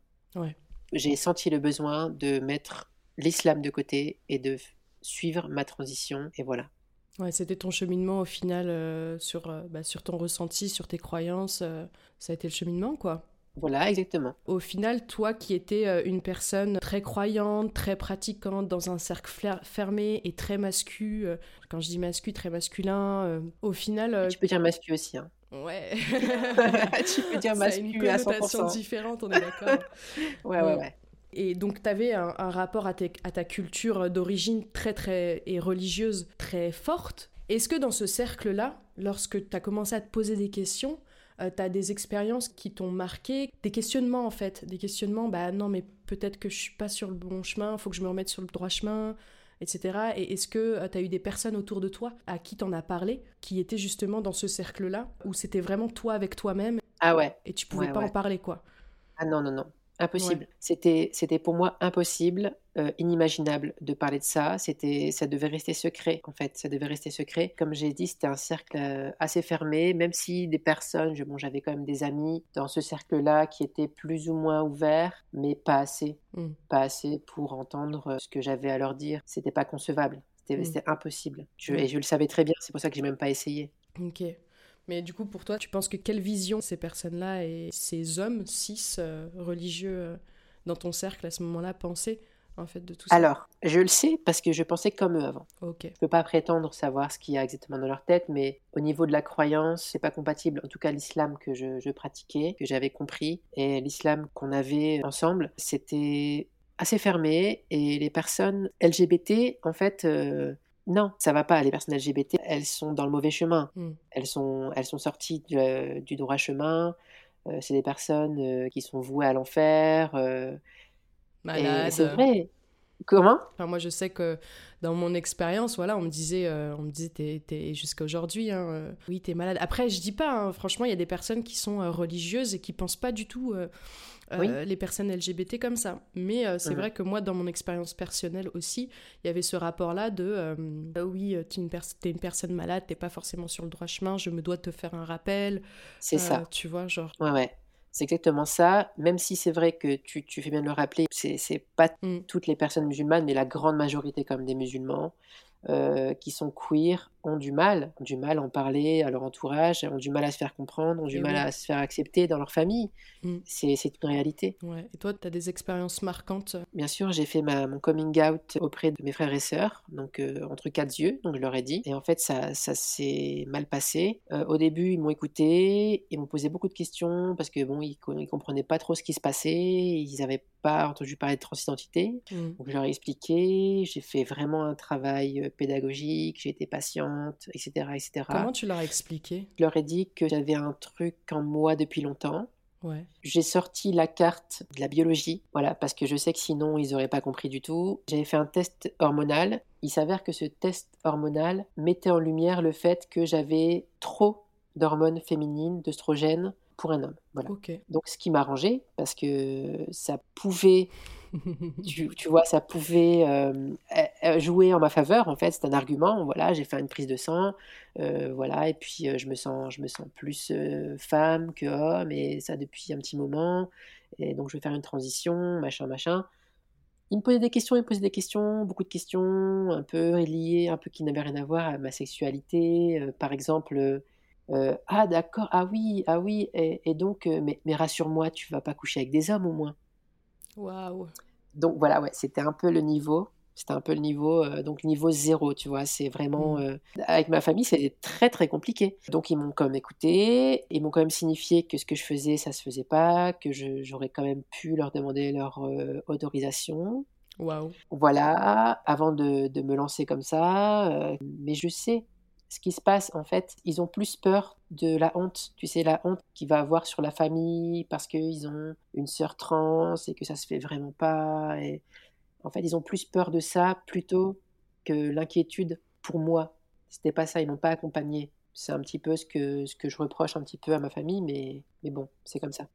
J'ai senti le besoin de mettre l'islam de côté et de suivre ma transition et voilà. Ouais, c'était ton cheminement au final euh, sur, euh, bah, sur ton ressenti, sur tes croyances. Euh, ça a été le cheminement, quoi. Voilà, exactement. Au final, toi qui étais une personne très croyante, très pratiquante, dans un cercle fermé et très mascu, quand je dis mascu, très masculin, au final... Tu peux dire mascu aussi, hein. Ouais. tu peux dire mascu à 100%. différente, on est d'accord. ouais, ouais, ouais. Et donc, tu avais un, rapport à, ta culture d'origine très, très, et religieuse très forte. Est-ce que dans ce cercle-là, lorsque tu as commencé à te poser des questions, euh, tu as des expériences qui t'ont marqué, des questionnements en fait, des questionnements, bah non, mais peut-être que je suis pas sur le bon chemin, faut que je me remette sur le droit chemin, etc. Et est-ce que euh, tu as eu des personnes autour de toi à qui t'en as parlé, qui étaient justement dans ce cercle-là, où c'était vraiment toi avec toi-même? Ah ouais. Et tu pouvais pas en parler, quoi Ah non, non, non. Impossible. C'était, c'était pour moi impossible, euh, inimaginable de parler de ça. C'était, ça devait rester secret, en fait. Ça devait rester secret. Comme j'ai dit, c'était un cercle euh, assez fermé, même si des personnes, je, bon, j'avais quand même des amis dans ce cercle-là qui étaient plus ou moins ouverts, mais pas assez. Mmh. Pas assez pour entendre ce que j'avais à leur dire. C'était pas concevable. C'était, mmh. impossible. Je, Et je le savais très bien. C'est pour ça que j'ai même pas essayé. Ok. Mais du coup, pour toi, tu penses que quelle vision ces personnes-là et ces hommes cis euh, religieux euh, dans ton cercle à ce moment-là pensaient en fait de tout ça? Alors, je le sais parce que je pensais comme eux avant. Ok. Je peux pas prétendre savoir ce qu'il y a exactement dans leur tête, mais au niveau de la croyance, c'est pas compatible. En tout cas, l'islam que je, pratiquais, que j'avais compris, et l'islam qu'on avait ensemble, c'était assez fermé et les personnes LGBT, en fait, euh, non, ça va pas. Les personnes LGBT, elles sont dans le mauvais chemin. Hmm. Elles, sont, elles sont sorties du, droit chemin. Euh, c'est des personnes euh, qui sont vouées à l'enfer. Euh. C'est vrai. Comment? Enfin, Moi, je sais que dans mon expérience, voilà, on me disait, euh, on me disait, t'es, jusqu'à aujourd'hui, hein, euh, oui, t'es malade. Après, je dis pas, hein, franchement, il y a des personnes qui sont euh, religieuses et qui pensent pas du tout les personnes LGBT comme ça. Mais c'est mhm. vrai que moi, dans mon expérience personnelle aussi, il y avait ce rapport-là de, oui, t'es une, t'es une personne malade, t'es pas forcément sur le droit chemin, je me dois te faire un rappel. C'est ça. Tu vois, genre. Ouais, ouais. C'est exactement ça, même si c'est vrai que tu, tu, fais bien de le rappeler, c'est pas mmh. toutes les personnes musulmanes, mais la grande majorité comme des musulmans. Euh, qui sont queer ont du mal, ont du mal à en parler à leur entourage, ont du mal à se faire comprendre, ont du mal à se faire accepter dans leur famille. Mm. C'est une réalité. Ouais. Et toi, tu as des expériences marquantes? Bien sûr, j'ai fait ma, mon coming out auprès de mes frères et sœurs, donc euh, entre quatre yeux, donc je leur ai dit. Et en fait, ça, ça s'est mal passé. Euh, au début, ils m'ont écouté, ils m'ont posé beaucoup de questions parce que bon, ils, ils comprenaient pas trop ce qui se passait, ils n'avaient pas entendu parler de transidentité. Mm. Donc je leur ai expliqué, j'ai fait vraiment un travail pédagogique, j'ai été patiente, etc., etc. Comment tu leur as expliqué? Je leur ai dit que j'avais un truc en moi depuis longtemps. Ouais. J'ai sorti la carte de la biologie, voilà, parce que je sais que sinon ils n'auraient pas compris du tout. J'avais fait un test hormonal. Il s'avère que ce test hormonal mettait en lumière le fait que j'avais trop d'hormones féminines, d'œstrogènes pour un homme. Voilà. Donc ce qui m'a arrangé, parce que ça pouvait tu, vois, ça pouvait euh, jouer en ma faveur, en fait, c'est un argument. Voilà, j'ai fait une prise de sang, euh, voilà, et puis euh, je, me sens, je me sens plus femme que homme, et ça depuis un petit moment, et donc je vais faire une transition, machin, machin. Il me posait des questions, il me posait des questions, beaucoup de questions, un peu liées, un peu qui n'avaient rien à voir à ma sexualité. par exemple, ah d'accord, ah oui, ah oui, et, donc, mais, mais rassure-moi, tu vas pas coucher avec des hommes au moins. Waouh. Donc voilà, ouais, c'était un peu le niveau. C'était un peu le niveau, euh, donc niveau zéro, tu vois. C'est vraiment. Mmh. Euh, avec ma famille, c'est très très compliqué. Donc ils m'ont quand même écouté, ils m'ont quand même signifié que ce que je faisais, ça se faisait pas, que j'aurais quand même pu leur demander leur euh, autorisation. Waouh. Voilà, avant de, de, me lancer comme ça. mais je sais ce qui se passe, en fait, ils ont plus peur de la honte. Tu sais, la honte qu'il va avoir sur la famille parce qu'ils ont une sœur trans et que ça se fait vraiment pas. Et en fait, ils ont plus peur de ça plutôt que l'inquiétude pour moi. C'était pas ça, ils m'ont pas accompagné. C'est un petit peu ce que, ce que je reproche un petit peu à ma famille, mais, mais bon, c'est comme ça.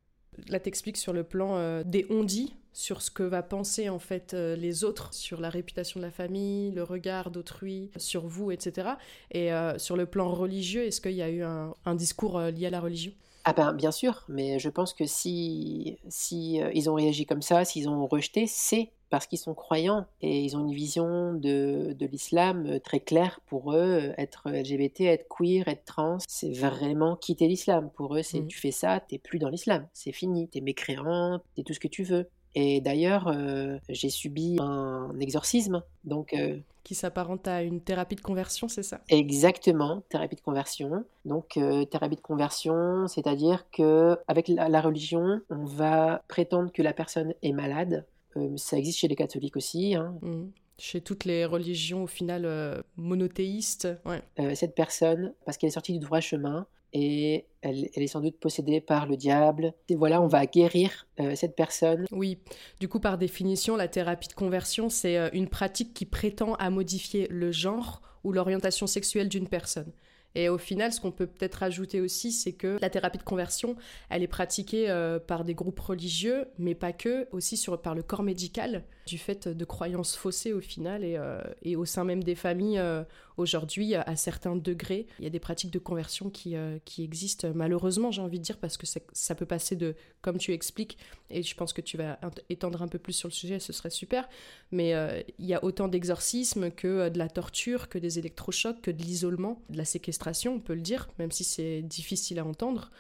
Là, t'expliques sur le plan euh, des on-dit, sur ce que va penser en fait euh, les autres, sur la réputation de la famille, le regard d'autrui, sur vous, etc. Et euh, sur le plan religieux, est-ce qu'il y a eu un, un discours lié à la religion? Ah ben bien sûr, mais je pense que si, si ils ont réagi comme ça, s'ils ont rejeté, c'est parce qu'ils sont croyants et ils ont une vision de, de l'islam euh, très claire pour eux. Euh, être LGBT, être queer, être trans, c'est vraiment quitter l'islam. Pour eux, c'est mmh. tu fais ça, t'es plus dans l'islam, c'est fini, t'es mécréant, t'es tout ce que tu veux. Et d'ailleurs, euh, j'ai subi un exorcisme, donc qui s'apparente à une thérapie de conversion, c'est ça? Exactement, thérapie de conversion. Donc thérapie de conversion, c'est-à-dire que avec la religion, on va prétendre que la personne est malade euh, ça existe chez les catholiques aussi. Hein. Mmh. Chez toutes les religions, au final, euh, monothéistes. Ouais. Euh, cette personne, parce qu'elle est sortie du droit chemin, et elle, est sans doute possédée par le diable. Et voilà, on va guérir cette personne. Oui, du coup, par définition, la thérapie de conversion, c'est une pratique qui prétend à modifier le genre ou l'orientation sexuelle d'une personne. Et au final, ce qu'on peut peut-être ajouter aussi, c'est que la thérapie de conversion, elle est pratiquée euh, par des groupes religieux, mais pas que, aussi par le corps médical, du fait de croyances faussées au final, et, euh, au sein même des familles, euh, aujourd'hui, à certains degrés, il y a des pratiques de conversion qui, qui existent, malheureusement, j'ai envie de dire, parce que ça peut passer de, comme tu expliques, et je pense que tu vas étendre un peu plus sur le sujet, ce serait super, mais il y a autant d'exorcismes que de la torture, que des électrochocs, que de l'isolement, de la séquestration on peut le dire, même si c'est difficile à entendre,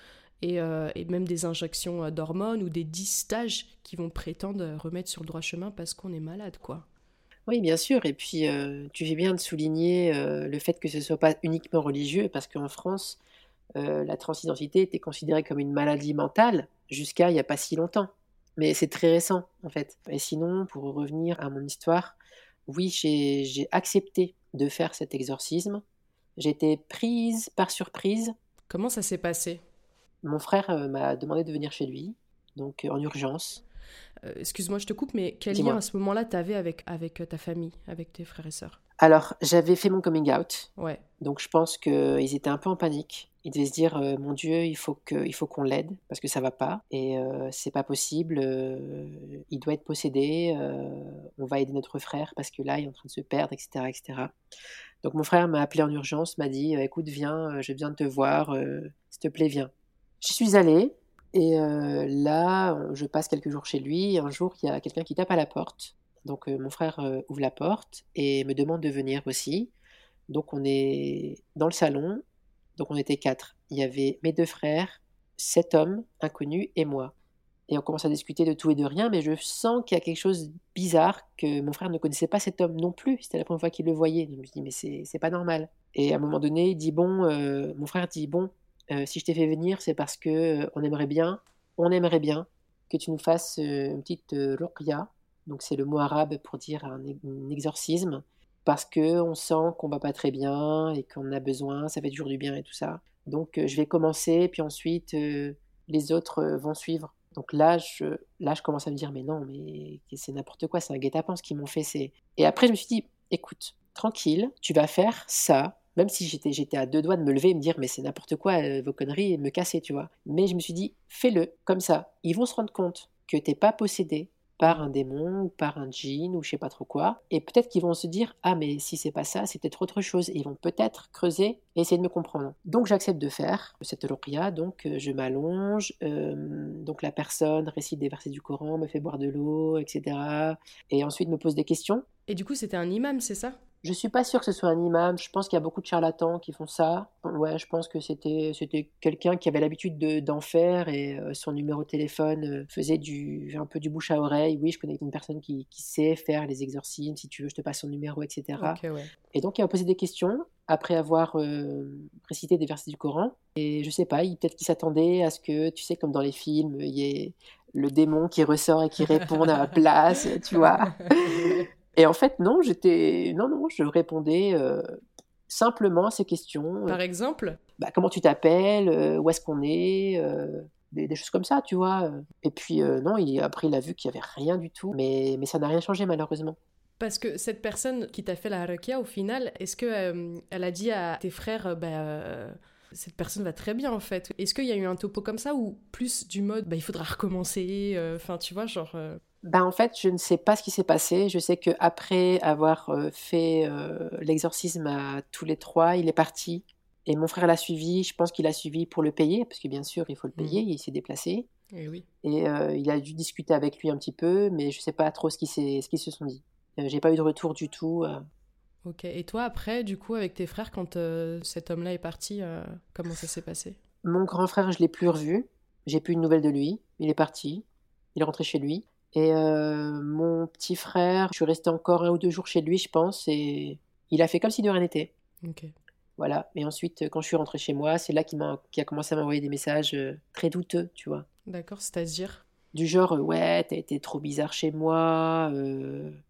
et, euh, même des injections euh, d'hormones ou des distages qui vont prétendre remettre sur le droit chemin parce qu'on est malade, quoi. Oui, bien sûr. Et puis, euh, tu fais bien de souligner le fait que ce ne soit pas uniquement religieux, parce qu'en France, la transidentité était considérée comme une maladie mentale jusqu'à il n'y a pas si longtemps. Mais c'est très récent, en fait. Et sinon, pour revenir à mon histoire, oui, j'ai accepté de faire cet exorcisme J'étais prise par surprise. Comment ça s'est passé? Mon frère m'a demandé de venir chez lui, donc en urgence. Excuse-moi, je te coupe, mais quel lien à ce moment-là t'avais avec, avec ta famille, avec tes frères et sœurs? Alors, j'avais fait mon coming out. Ouais. Donc, je pense qu'ils étaient un peu en panique. Ils devaient se dire, mon Dieu, il faut que, il faut qu'on l'aide parce que ça va pas et c'est pas possible. il doit être possédé. on va aider notre frère parce que là, il est en train de se perdre, etc., etc. Donc mon frère m'a appelé en urgence, m'a dit écoute, viens, je viens de te voir, s'il te plaît, viens. J'y suis allée et là, je passe quelques jours chez lui. Un jour, il y a quelqu'un qui tape à la porte. Donc mon frère ouvre la porte et me demande de venir aussi. Donc on est dans le salon. Donc on était quatre. Il y avait mes deux frères, sept hommes inconnus et moi. Et on commence à discuter de tout et de rien, mais je sens qu'il y a quelque chose de bizarre, que mon frère ne connaissait pas cet homme non plus. C'était la première fois qu'il le voyait. je me dis, mais c'est pas normal. Et à un moment donné, il dit, bon, mon frère dit, bon, euh, si je t'ai fait venir, c'est parce que euh, on aimerait bien, on aimerait bien que tu nous fasses euh, une petite ruqya. Donc c'est le mot arabe pour dire un, exorcisme, parce que on sent qu'on va pas très bien et qu'on a besoin, ça fait toujours du bien et tout ça. Donc je vais commencer, puis ensuite les autres vont suivre. Donc là je, là, je commence à me dire, mais non, mais c'est n'importe quoi, c'est un guet-apens qu'ils m'ont fait. Et après, je me suis dit, écoute, tranquille, tu vas faire ça, même si j'étais, à deux doigts de me lever et me dire, mais c'est n'importe quoi, euh, vos conneries, et me casser, tu vois. Mais je me suis dit, fais-le, comme ça. Ils vont se rendre compte que t'es pas possédé par un démon ou par un djinn ou je sais pas trop quoi. Et peut-être qu'ils vont se dire, ah, mais si c'est pas ça, c'est peut-être autre chose. Et ils vont peut-être creuser et essayer de me comprendre. Donc j'accepte de faire cette ruqya, donc euh, je m'allonge, euh, donc la personne récite des versets du Coran, me fait boire de l'eau, etc. Et ensuite me pose des questions. Et du coup, c'était un imam, c'est ça? Je suis pas sûre que ce soit un imam. Je pense qu'il y a beaucoup de charlatans qui font ça. Ouais, je pense que c'était c'était quelqu'un qui avait l'habitude d'en faire et euh, son numéro de téléphone euh, faisait du un peu du bouche à oreille. Oui, je connais une personne qui, qui sait faire les exorcismes. Si tu veux, je te passe son numéro, etc. Et donc il a posé des questions après avoir euh, récité des versets du Coran. Et je sais pas, peut-être qu'il s'attendait à ce que, tu sais, comme dans les films, il y ait le démon qui ressort et qui répond à la place, tu vois. Et en fait, non, j'étais, non, non, je répondais euh, simplement à ces questions. Par exemple? Bah, Comment tu t'appelles euh, Où est-ce qu'on est, euh, des, choses comme ça, tu vois. Et puis, non, il, après, il a vu qu'il n'y avait rien du tout, mais, mais ça n'a rien changé, malheureusement. Parce que cette personne qui t'a fait la harakia, au final, est-ce que elle a dit à tes frères, bah, cette personne va très bien en fait? Est-ce qu'il y a eu un topo comme ça ou plus du mode, bah, il faudra recommencer Enfin, tu vois, genre. Ben, en fait, je ne sais pas ce qui s'est passé. Je sais qu'après avoir euh, fait euh, l'exorcisme à tous les trois, il est parti. Et mon frère l'a suivi. Je pense qu'il l'a suivi pour le payer, parce que bien sûr, il faut le payer. Mmh. Il s'est déplacé. Et, eh oui. et euh, il a dû discuter avec lui un petit peu, mais je ne sais pas trop ce qu'ils se sont dit. J'ai pas eu de retour du tout. Ok. Et toi, après, du coup, avec tes frères, quand cet homme-là est parti, comment ça s'est passé? Mon grand frère, je l'ai plus revu. J'ai plus de nouvelles de lui. Il est parti. Il est rentré chez lui. Et euh, mon petit frère, je suis restée encore un ou deux jours chez lui, je pense, et il a fait comme si de rien n'était. Voilà. Et ensuite, quand je suis rentrée chez moi, c'est là qu'il a, a commencé à m'envoyer des messages euh, très douteux, tu vois. D'accord, c'est-à-dire? Du genre, euh, ouais, t'as été trop bizarre chez moi.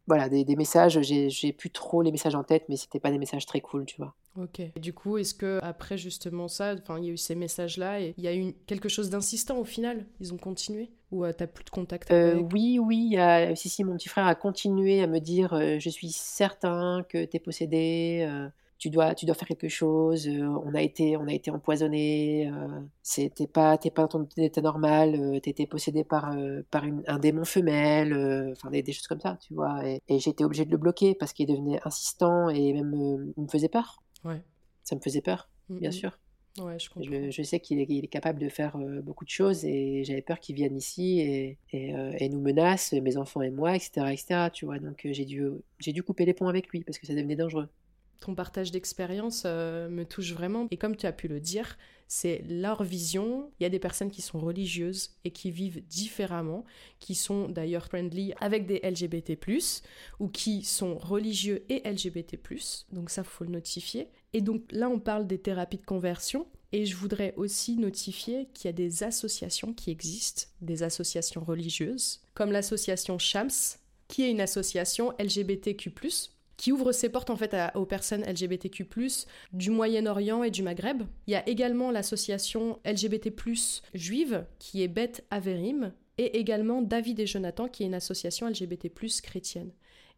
Voilà, des, des messages, j'ai plus trop les messages en tête, mais c'était pas des messages très cool, tu vois. Ok. du coup, est-ce que après justement ça, enfin, il y a eu ces messages-là et il y a eu quelque chose d'insistant au final? Ils ont continué? Ou euh, t'as plus de contact euh, avec? Oui, oui. A... Si, si, mon petit frère a continué à me dire euh, Je suis certain que t'es possédé, tu, dois, tu dois faire quelque chose, on, a été, on a été empoisonné, t'es pas, pas dans ton état normal, t'étais possédé par, par un démon femelle, enfin des, choses comme ça, tu vois. Et, et j'ai été obligée de le bloquer parce qu'il devenait insistant et même il me faisait peur. Ouais. Ça me faisait peur, bien sûr. Ouais, je, je, sais qu'il est, est, capable de faire euh, beaucoup de choses et j'avais peur qu'il vienne ici et, et, euh, et, nous menace, mes enfants et moi, etc. etc. tu vois, donc euh, j'ai dû, dû couper les ponts avec lui parce que ça devenait dangereux. Ton partage d'expérience me touche vraiment et comme tu as pu le dire, c'est leur vision. Il y a des personnes qui sont religieuses et qui vivent différemment, qui sont d'ailleurs friendly avec des LGBT+, ou qui sont religieux et LGBT+, donc ça, faut le notifier. Et donc là, on parle des thérapies de conversion, et je voudrais aussi notifier qu'il y a des associations qui existent, des associations religieuses, comme l'association Shams, qui est une association LGBTQ+, qui ouvre ses portes en fait aux personnes LGBTQ+, du Moyen-Orient et du Maghreb. Il y a également l'association LGBT+, juive, qui est Beth Averim, et également David et Jonathan, qui est une association LGBT chrétienne.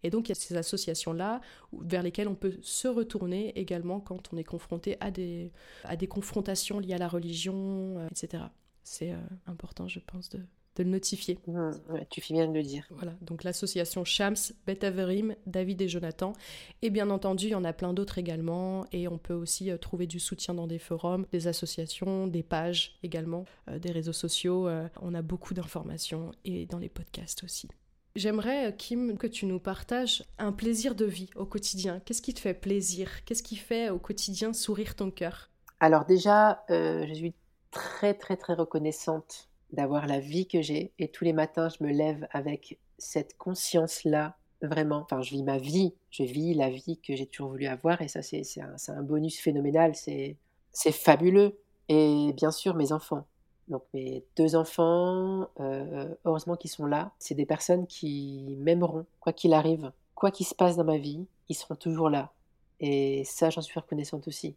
Et donc il y a ces associations-là vers lesquelles on peut se retourner également quand on est confronté à des, à des confrontations liées à la religion, euh, etc. C'est euh, important, je pense, de, de le notifier. Mmh, tu fais bien de le dire. Voilà, donc l'association Shams, Beth Averim, David et Jonathan. Et bien entendu, il y en a plein d'autres également. Et on peut aussi euh, trouver du soutien dans des forums, des associations, des pages également, des réseaux sociaux. on a beaucoup d'informations et dans les podcasts aussi. J'aimerais, Kim, que tu nous partages un plaisir de vie au quotidien. Qu'est-ce qui te fait plaisir? Qu'est-ce qui fait au quotidien sourire ton cœur? Alors déjà, euh, je suis très très très reconnaissante d'avoir la vie que j'ai et tous les matins je me lève avec cette conscience-là, vraiment. Enfin, je vis ma vie, je vis la vie que j'ai toujours voulu avoir et ça c'est un bonus phénoménal, c'est fabuleux. Et bien sûr mes enfants, donc mes deux enfants, euh, heureusement qu'ils sont là. C'est des personnes qui m'aimeront, quoi qu'il arrive, quoi qu'il se passe dans ma vie, ils seront toujours là. Et ça, j'en suis reconnaissante aussi.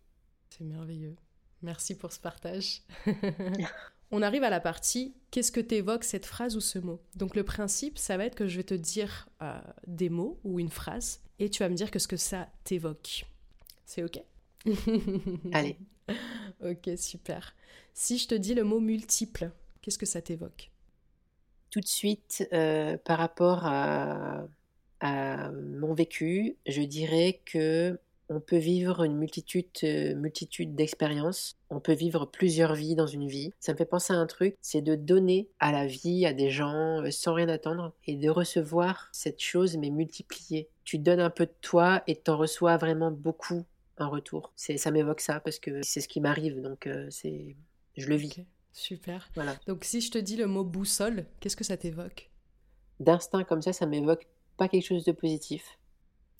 C'est merveilleux. Merci pour ce partage. On arrive à la partie qu'est-ce que t'évoques cette phrase ou ce mot? Donc le principe, ça va être que je vais te dire euh, des mots ou une phrase et tu vas me dire que ce que ça t'évoque. C'est OK? Allez. ok, super. Si je te dis le mot multiple, qu'est-ce que ça t'évoque? Tout de suite, euh, par rapport à, mon vécu, je dirais que on peut vivre une multitude, euh, multitude d'expériences. On peut vivre plusieurs vies dans une vie. Ça me fait penser à un truc, c'est de donner à la vie, à des gens, euh, sans rien attendre, et de recevoir cette chose, mais multipliée. Tu donnes un peu de toi et t'en reçois vraiment beaucoup en retour. C'est, ça m'évoque ça parce que c'est ce qui m'arrive, donc c'est je le vis. super. Voilà. Donc si je te dis le mot boussole, qu'est-ce que ça t'évoque? D'instinct comme ça, ça m'évoque pas quelque chose de positif.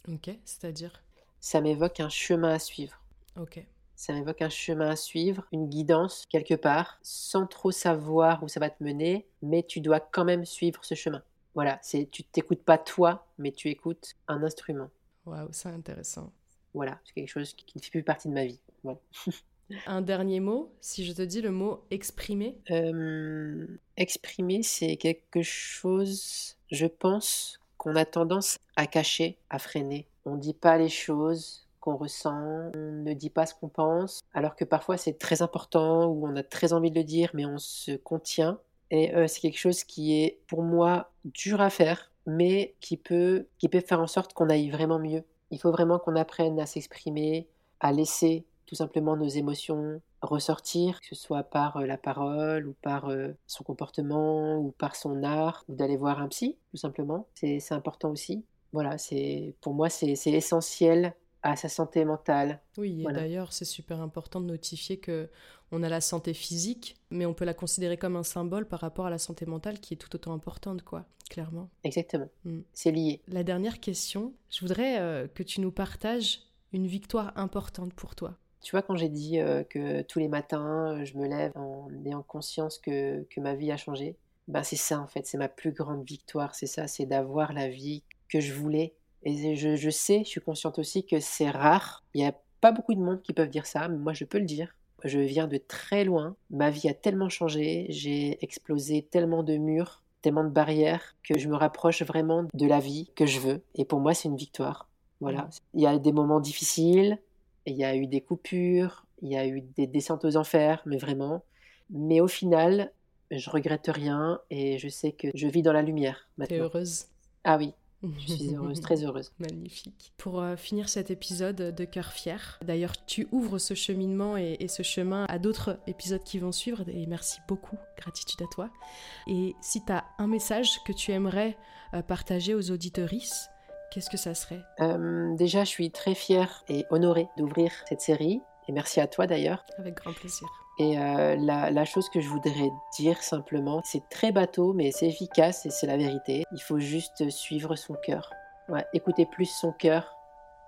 Ok, c'est-à-dire? Ça m'évoque un chemin à suivre. Ok. Ça m'évoque un chemin à suivre, une guidance quelque part, sans trop savoir où ça va te mener, mais tu dois quand même suivre ce chemin. Voilà, c'est tu t'écoutes pas toi, mais tu écoutes un instrument. Waouh, c'est intéressant. Voilà, c'est quelque chose qui, ne fait plus partie de ma vie. Voilà. Un dernier mot, si je te dis le mot exprimer euh, Exprimer, c'est quelque chose, je pense, qu'on a tendance à cacher, à freiner. On ne dit pas les choses qu'on ressent, on ne dit pas ce qu'on pense, alors que parfois c'est très important ou on a très envie de le dire, mais on se contient. Et euh, c'est quelque chose qui est pour moi dur à faire, mais qui peut, qui peut faire en sorte qu'on aille vraiment mieux. Il faut vraiment qu'on apprenne à s'exprimer, à laisser tout simplement nos émotions ressortir, que ce soit par euh, la parole ou par euh, son comportement ou par son art, ou d'aller voir un psy, tout simplement. C'est important aussi. Voilà, c'est pour moi, c'est essentiel à sa santé mentale. Oui, et d'ailleurs, c'est super important de notifier que on a la santé physique, mais on peut la considérer comme un symbole par rapport à la santé mentale qui est tout autant importante, quoi, clairement. Exactement. Mm. C'est lié. La dernière question, je voudrais euh, que tu nous partages une victoire importante pour toi. Tu vois, quand j'ai dit euh, que tous les matins, euh, je me lève en ayant conscience que, que ma vie a changé, ben c'est ça en fait, c'est ma plus grande victoire, c'est ça, c'est d'avoir la vie que je voulais. Et je, je sais, je suis consciente aussi que c'est rare. Il n'y a pas beaucoup de monde qui peuvent dire ça, mais moi je peux le dire. Je viens de très loin, ma vie a tellement changé, j'ai explosé tellement de murs, tellement de barrières, que je me rapproche vraiment de la vie que je veux. Et pour moi, c'est une victoire. Voilà. Il y a des moments difficiles, il y a eu des coupures, il y a eu des descentes aux enfers, mais vraiment. Mais au final, je regrette rien et je sais que je vis dans la lumière maintenant. T'es heureuse Ah oui, je suis heureuse, très heureuse. Magnifique. Pour euh, finir cet épisode de Cœur Fier, d'ailleurs, tu ouvres ce cheminement et, et ce chemin à d'autres épisodes qui vont suivre, et merci beaucoup, gratitude à toi. Et si tu as un message que tu aimerais euh, partager aux auditorices, Qu'est-ce que ça serait? Euh, Déjà, je suis très fière et honorée d'ouvrir cette série. Et merci à toi d'ailleurs. Avec grand plaisir. Et euh, la, chose que je voudrais dire simplement, c'est très bateau, mais c'est efficace et c'est la vérité. Il faut juste suivre son cœur. Écouter plus son cœur.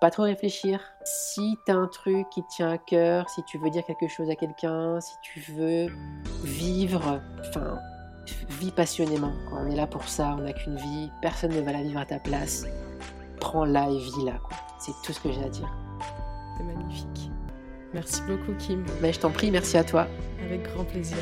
Pas trop réfléchir. Si t'as un truc qui tient à cœur, si tu veux dire quelque chose à quelqu'un, si tu veux vivre, enfin, vis passionnément. On est là pour ça, on n'a qu'une vie, personne ne va la vivre à ta place prends-la et vis-la. C'est tout ce que j'ai à dire. C'est magnifique. Merci beaucoup, Kim. Mais je t'en prie, merci à toi. Avec grand plaisir.